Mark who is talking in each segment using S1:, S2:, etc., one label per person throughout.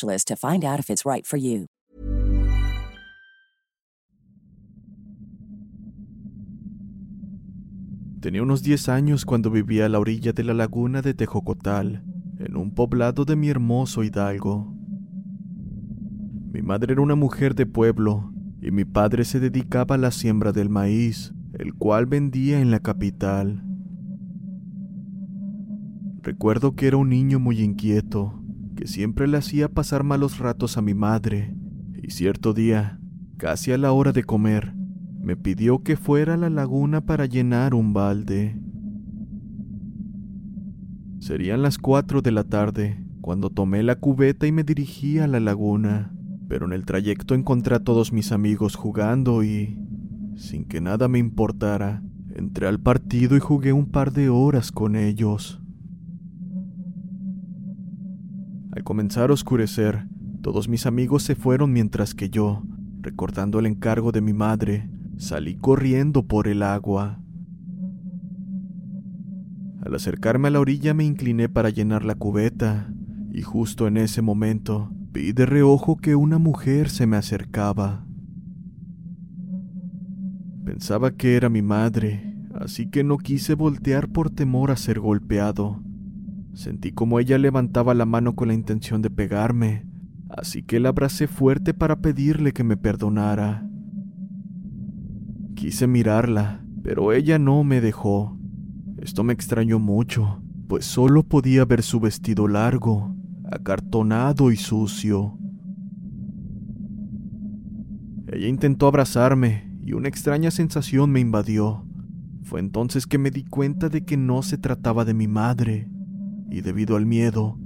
S1: to find out if it's right for you.
S2: Tenía unos 10 años cuando vivía a la orilla de la laguna de Tejocotal, en un poblado de mi hermoso Hidalgo. Mi madre era una mujer de pueblo y mi padre se dedicaba a la siembra del maíz, el cual vendía en la capital. Recuerdo que era un niño muy inquieto, que siempre le hacía pasar malos ratos a mi madre, y cierto día, casi a la hora de comer, me pidió que fuera a la laguna para llenar un balde. Serían las cuatro de la tarde cuando tomé la cubeta y me dirigí a la laguna, pero en el trayecto encontré a todos mis amigos jugando y, sin que nada me importara, entré al partido y jugué un par de horas con ellos. Al comenzar a oscurecer, todos mis amigos se fueron mientras que yo, recordando el encargo de mi madre, salí corriendo por el agua. Al acercarme a la orilla me incliné para llenar la cubeta, y justo en ese momento vi de reojo que una mujer se me acercaba. Pensaba que era mi madre, así que no quise voltear por temor a ser golpeado. Sentí como ella levantaba la mano con la intención de pegarme, así que la abracé fuerte para pedirle que me perdonara. Quise mirarla, pero ella no me dejó. Esto me extrañó mucho, pues solo podía ver su vestido largo, acartonado y sucio. Ella intentó abrazarme y una extraña sensación me invadió. Fue entonces que me di cuenta de que no se trataba de mi madre, y debido al miedo,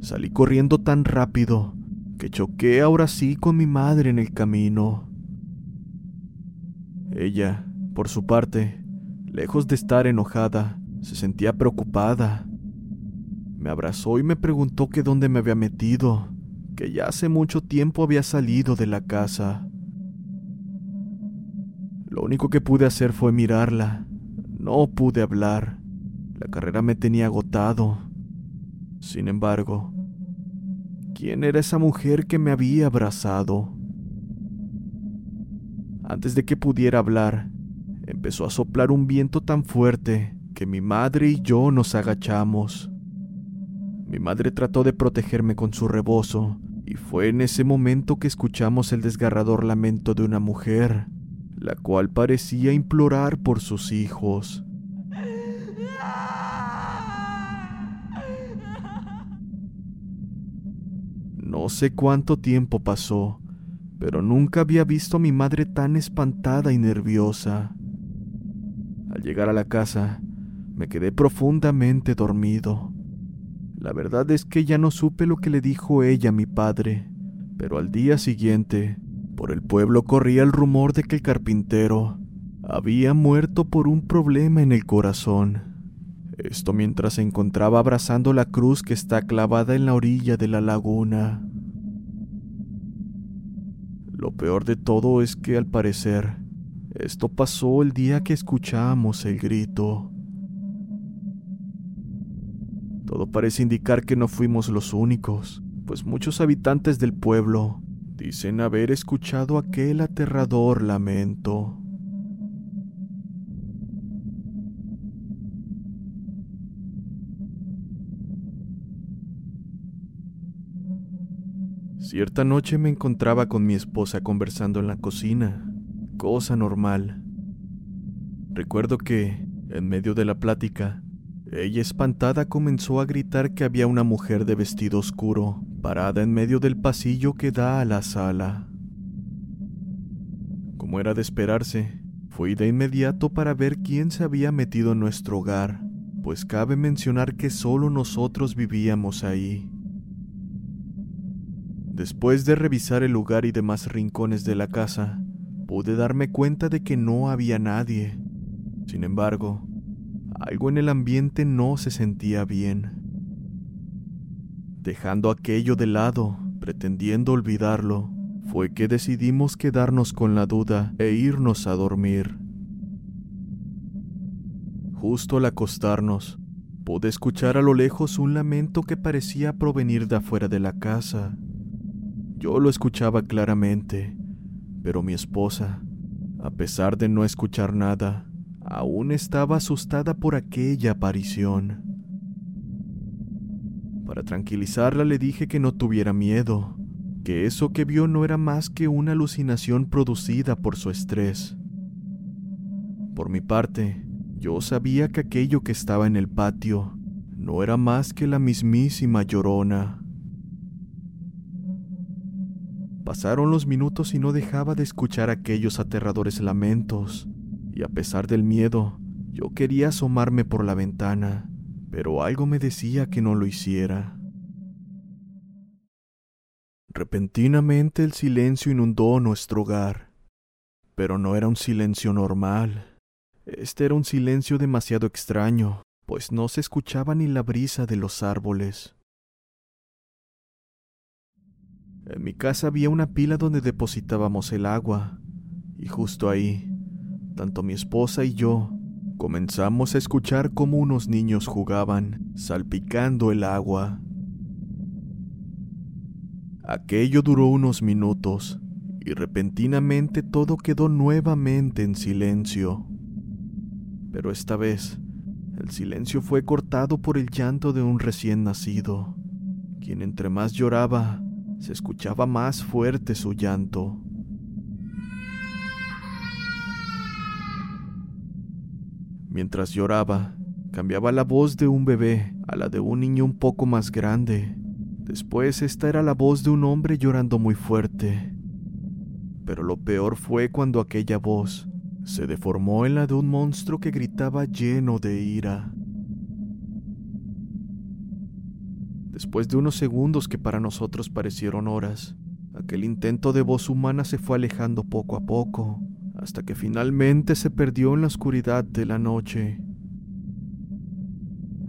S2: salí corriendo tan rápido que choqué ahora sí con mi madre en el camino. Ella, por su parte, lejos de estar enojada, se sentía preocupada. Me abrazó y me preguntó que dónde me había metido, que ya hace mucho tiempo había salido de la casa. Lo único que pude hacer fue mirarla. No pude hablar. La carrera me tenía agotado. Sin embargo, ¿quién era esa mujer que me había abrazado? Antes de que pudiera hablar, empezó a soplar un viento tan fuerte que mi madre y yo nos agachamos. Mi madre trató de protegerme con su rebozo, y fue en ese momento que escuchamos el desgarrador lamento de una mujer, la cual parecía implorar por sus hijos. No sé cuánto tiempo pasó, pero nunca había visto a mi madre tan espantada y nerviosa. Al llegar a la casa, me quedé profundamente dormido. La verdad es que ya no supe lo que le dijo ella a mi padre, pero al día siguiente, por el pueblo corría el rumor de que el carpintero había muerto por un problema en el corazón. Esto mientras se encontraba abrazando la cruz que está clavada en la orilla de la laguna. Lo peor de todo es que al parecer, esto pasó el día que escuchamos el grito. Todo parece indicar que no fuimos los únicos, pues muchos habitantes del pueblo dicen haber escuchado aquel aterrador lamento. Cierta noche me encontraba con mi esposa conversando en la cocina, cosa normal. Recuerdo que, en medio de la plática, ella espantada comenzó a gritar que había una mujer de vestido oscuro parada en medio del pasillo que da a la sala. Como era de esperarse, fui de inmediato para ver quién se había metido en nuestro hogar, pues cabe mencionar que solo nosotros vivíamos ahí. Después de revisar el lugar y demás rincones de la casa, pude darme cuenta de que no había nadie. Sin embargo, algo en el ambiente no se sentía bien. Dejando aquello de lado, pretendiendo olvidarlo, fue que decidimos quedarnos con la duda e irnos a dormir. Justo al acostarnos, pude escuchar a lo lejos un lamento que parecía provenir de afuera de la casa. Yo lo escuchaba claramente, pero mi esposa, a pesar de no escuchar nada, aún estaba asustada por aquella aparición. Para tranquilizarla le dije que no tuviera miedo, que eso que vio no era más que una alucinación producida por su estrés. Por mi parte, yo sabía que aquello que estaba en el patio no era más que la mismísima llorona. Pasaron los minutos y no dejaba de escuchar aquellos aterradores lamentos, y a pesar del miedo, yo quería asomarme por la ventana, pero algo me decía que no lo hiciera. Repentinamente el silencio inundó nuestro hogar, pero no era un silencio normal. Este era un silencio demasiado extraño, pues no se escuchaba ni la brisa de los árboles. En mi casa había una pila donde depositábamos el agua, y justo ahí, tanto mi esposa y yo comenzamos a escuchar cómo unos niños jugaban, salpicando el agua. Aquello duró unos minutos, y repentinamente todo quedó nuevamente en silencio. Pero esta vez, el silencio fue cortado por el llanto de un recién nacido, quien entre más lloraba, se escuchaba más fuerte su llanto. Mientras lloraba, cambiaba la voz de un bebé a la de un niño un poco más grande. Después esta era la voz de un hombre llorando muy fuerte. Pero lo peor fue cuando aquella voz se deformó en la de un monstruo que gritaba lleno de ira. Después de unos segundos que para nosotros parecieron horas, aquel intento de voz humana se fue alejando poco a poco, hasta que finalmente se perdió en la oscuridad de la noche.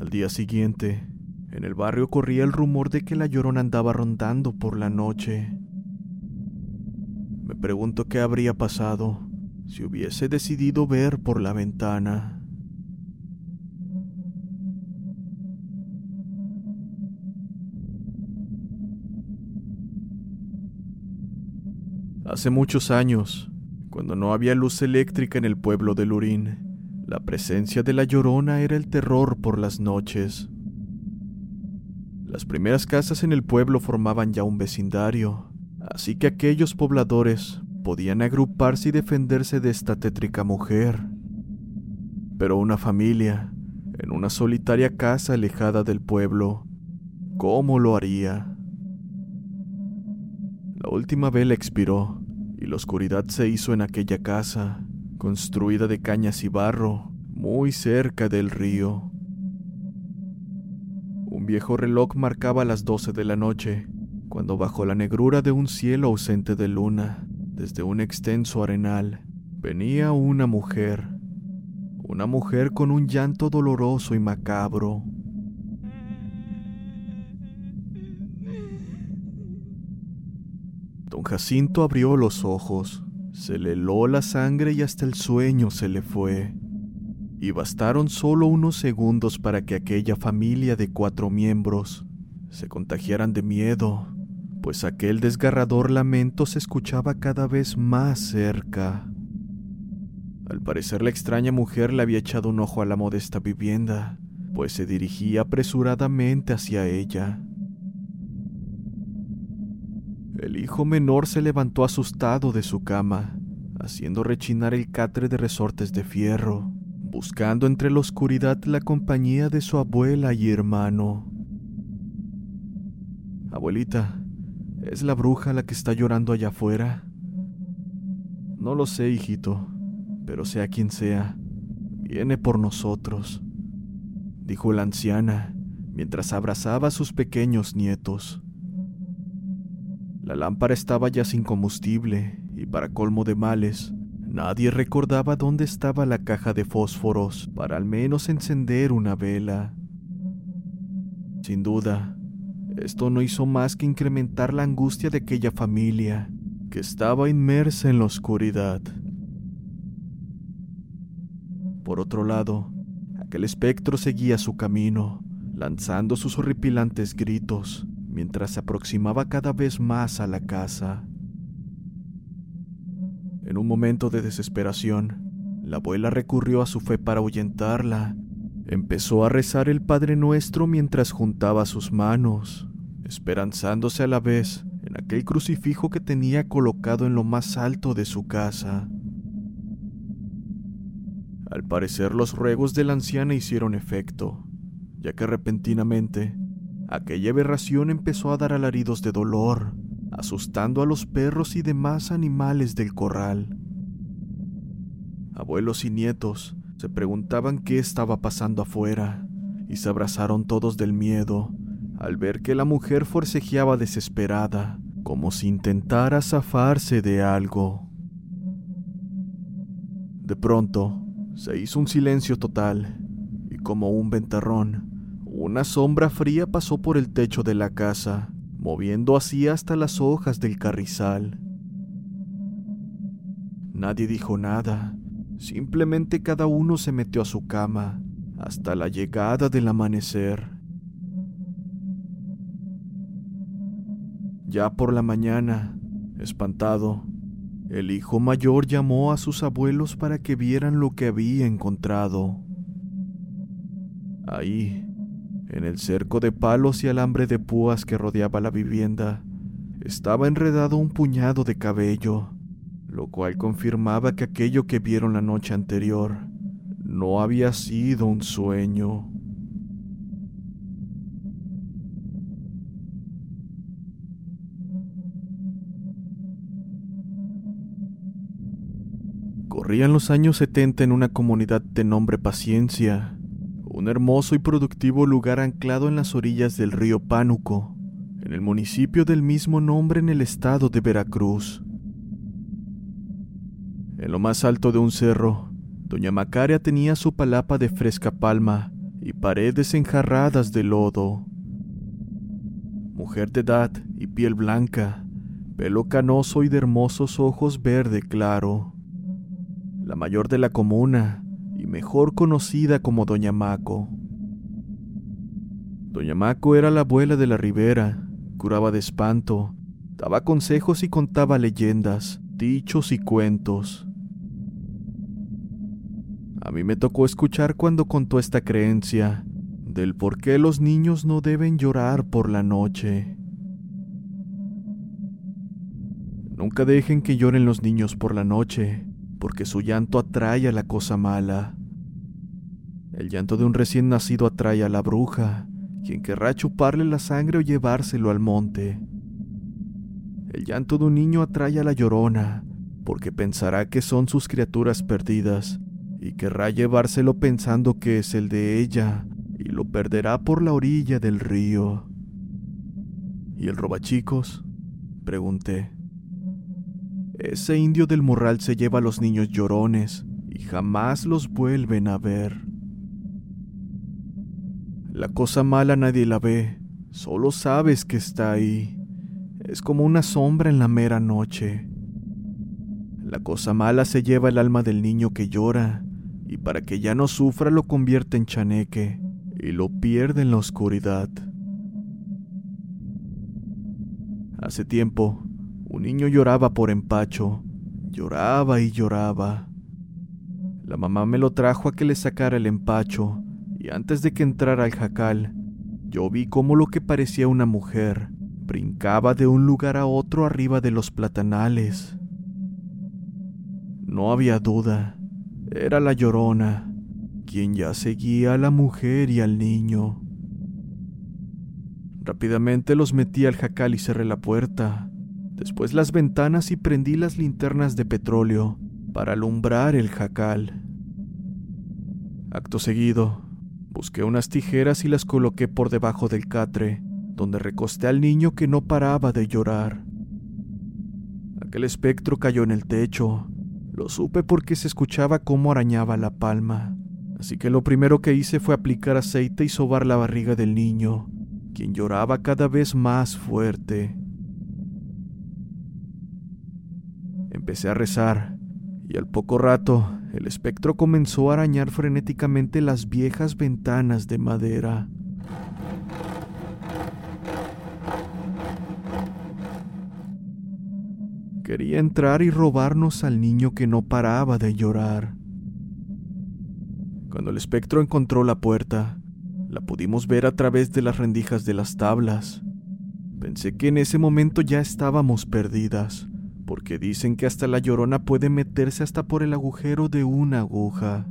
S2: Al día siguiente, en el barrio corría el rumor de que la llorona andaba rondando por la noche. Me pregunto qué habría pasado si hubiese decidido ver por la ventana. Hace muchos años, cuando no había luz eléctrica en el pueblo de Lurín, la presencia de la llorona era el terror por las noches. Las primeras casas en el pueblo formaban ya un vecindario, así que aquellos pobladores podían agruparse y defenderse de esta tétrica mujer. Pero una familia, en una solitaria casa alejada del pueblo, ¿cómo lo haría? La última vela expiró y la oscuridad se hizo en aquella casa, construida de cañas y barro, muy cerca del río. Un viejo reloj marcaba las doce de la noche, cuando bajo la negrura de un cielo ausente de luna, desde un extenso arenal, venía una mujer, una mujer con un llanto doloroso y macabro. Don Jacinto abrió los ojos, se le heló la sangre y hasta el sueño se le fue. Y bastaron solo unos segundos para que aquella familia de cuatro miembros se contagiaran de miedo, pues aquel desgarrador lamento se escuchaba cada vez más cerca. Al parecer la extraña mujer le había echado un ojo a la modesta vivienda, pues se dirigía apresuradamente hacia ella. El hijo menor se levantó asustado de su cama, haciendo rechinar el catre de resortes de fierro, buscando entre la oscuridad la compañía de su abuela y hermano. Abuelita, ¿es la bruja la que está llorando allá afuera? No lo sé, hijito, pero sea quien sea, viene por nosotros, dijo la anciana mientras abrazaba a sus pequeños nietos. La lámpara estaba ya sin combustible y para colmo de males, nadie recordaba dónde estaba la caja de fósforos para al menos encender una vela. Sin duda, esto no hizo más que incrementar la angustia de aquella familia que estaba inmersa en la oscuridad. Por otro lado, aquel espectro seguía su camino, lanzando sus horripilantes gritos, mientras se aproximaba cada vez más a la casa. En un momento de desesperación, la abuela recurrió a su fe para ahuyentarla. Empezó a rezar el Padre Nuestro mientras juntaba sus manos, esperanzándose a la vez en aquel crucifijo que tenía colocado en lo más alto de su casa. Al parecer los ruegos de la anciana hicieron efecto, ya que repentinamente Aquella aberración empezó a dar alaridos de dolor, asustando a los perros y demás animales del corral. Abuelos y nietos se preguntaban qué estaba pasando afuera y se abrazaron todos del miedo al ver que la mujer forcejeaba desesperada, como si intentara zafarse de algo. De pronto, se hizo un silencio total y como un ventarrón, una sombra fría pasó por el techo de la casa, moviendo así hasta las hojas del carrizal. Nadie dijo nada, simplemente cada uno se metió a su cama hasta la llegada del amanecer. Ya por la mañana, espantado, el hijo mayor llamó a sus abuelos para que vieran lo que había encontrado. Ahí, en el cerco de palos y alambre de púas que rodeaba la vivienda, estaba enredado un puñado de cabello, lo cual confirmaba que aquello que vieron la noche anterior no había sido un sueño. Corrían los años 70 en una comunidad de nombre Paciencia, un hermoso y productivo lugar anclado en las orillas del río Pánuco, en el municipio del mismo nombre en el estado de Veracruz. En lo más alto de un cerro, doña Macaria tenía su palapa de fresca palma y paredes enjarradas de lodo. Mujer de edad y piel blanca, pelo canoso y de hermosos ojos verde claro. La mayor de la comuna, y mejor conocida como Doña Maco. Doña Maco era la abuela de la ribera, curaba de espanto, daba consejos y contaba leyendas, dichos y cuentos. A mí me tocó escuchar cuando contó esta creencia del por qué los niños no deben llorar por la noche. Nunca dejen que lloren los niños por la noche, porque su llanto atrae a la cosa mala. El llanto de un recién nacido atrae a la bruja, quien querrá chuparle la sangre o llevárselo al monte. El llanto de un niño atrae a la llorona, porque pensará que son sus criaturas perdidas y querrá llevárselo pensando que es el de ella y lo perderá por la orilla del río. ¿Y el robachicos? Pregunté. Ese indio del morral se lleva a los niños llorones y jamás los vuelven a ver. La cosa mala nadie la ve, solo sabes que está ahí. Es como una sombra en la mera noche. La cosa mala se lleva el alma del niño que llora y para que ya no sufra lo convierte en chaneque y lo pierde en la oscuridad. Hace tiempo, un niño lloraba por empacho, lloraba y lloraba. La mamá me lo trajo a que le sacara el empacho, y antes de que entrara al jacal, yo vi cómo lo que parecía una mujer brincaba de un lugar a otro arriba de los platanales. No había duda, era la llorona, quien ya seguía a la mujer y al niño. Rápidamente los metí al jacal y cerré la puerta, después las ventanas y prendí las linternas de petróleo para alumbrar el jacal. Acto seguido, busqué unas tijeras y las coloqué por debajo del catre, donde recosté al niño que no paraba de llorar. Aquel espectro cayó en el techo. Lo supe porque se escuchaba cómo arañaba la palma. Así que lo primero que hice fue aplicar aceite y sobar la barriga del niño, quien lloraba cada vez más fuerte. Empecé a rezar, y al poco rato el espectro comenzó a arañar frenéticamente las viejas ventanas de madera. Quería entrar y robarnos al niño que no paraba de llorar. Cuando el espectro encontró la puerta, la pudimos ver a través de las rendijas de las tablas. Pensé que en ese momento ya estábamos perdidas, porque dicen que hasta la llorona puede meterse hasta por el agujero de una aguja.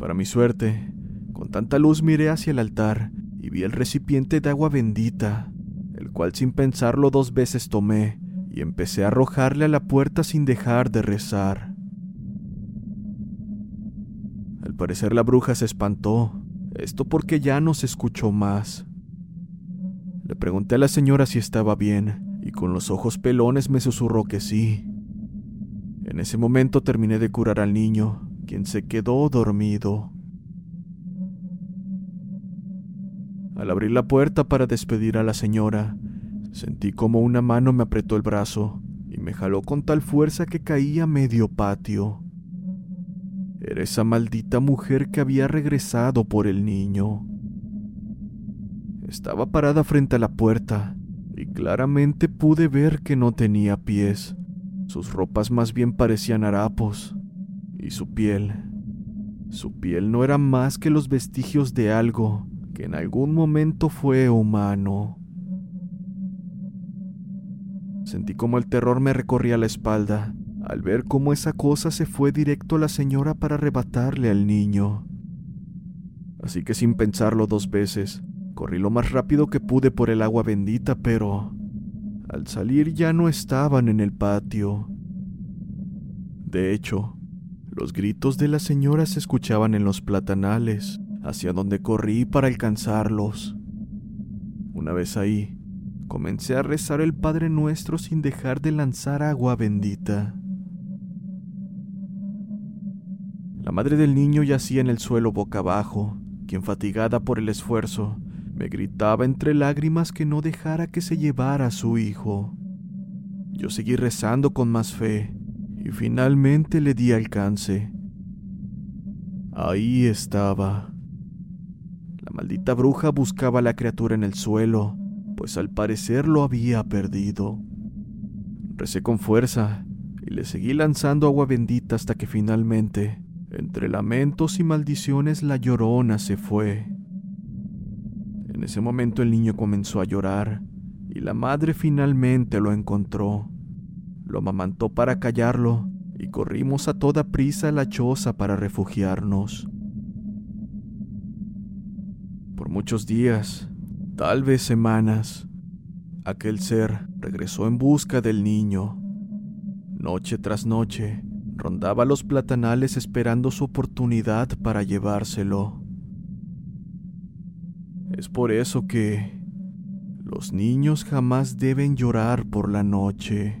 S2: Para mi suerte, con tanta luz miré hacia el altar y vi el recipiente de agua bendita, el cual sin pensarlo dos veces tomé y empecé a arrojarle a la puerta sin dejar de rezar. Al parecer la bruja se espantó, esto porque ya no se escuchó más. Le pregunté a la señora si estaba bien, y con los ojos pelones me susurró que sí. En ese momento terminé de curar al niño, quien se quedó dormido. Al abrir la puerta para despedir a la señora, sentí como una mano me apretó el brazo y me jaló con tal fuerza que caí a medio patio. Era esa maldita mujer que había regresado por el niño. Estaba parada frente a la puerta y claramente pude ver que no tenía pies. Sus ropas más bien parecían harapos. Y su piel. Su piel no era más que los vestigios de algo que en algún momento fue humano. Sentí como el terror me recorría la espalda al ver cómo esa cosa se fue directo a la señora para arrebatarle al niño. Así que sin pensarlo dos veces, corrí lo más rápido que pude por el agua bendita, pero al salir ya no estaban en el patio. De hecho, los gritos de la señora se escuchaban en los platanales, hacia donde corrí para alcanzarlos. Una vez ahí, comencé a rezar el Padre Nuestro sin dejar de lanzar agua bendita. La madre del niño yacía en el suelo boca abajo, quien fatigada por el esfuerzo, me gritaba entre lágrimas que no dejara que se llevara a su hijo. Yo seguí rezando con más fe y finalmente le di alcance. Ahí estaba. La maldita bruja buscaba a la criatura en el suelo, pues al parecer lo había perdido. Recé con fuerza y le seguí lanzando agua bendita hasta que finalmente entre lamentos y maldiciones la llorona se fue. En ese momento el niño comenzó a llorar y la madre finalmente lo encontró. Lo amamantó para callarlo y corrimos a toda prisa a la choza para refugiarnos. Por muchos días, tal vez semanas, Aquel ser regresó en busca del niño. Noche tras noche, rondaba los platanales esperando su oportunidad para llevárselo. Es por eso que los niños jamás deben llorar por la noche.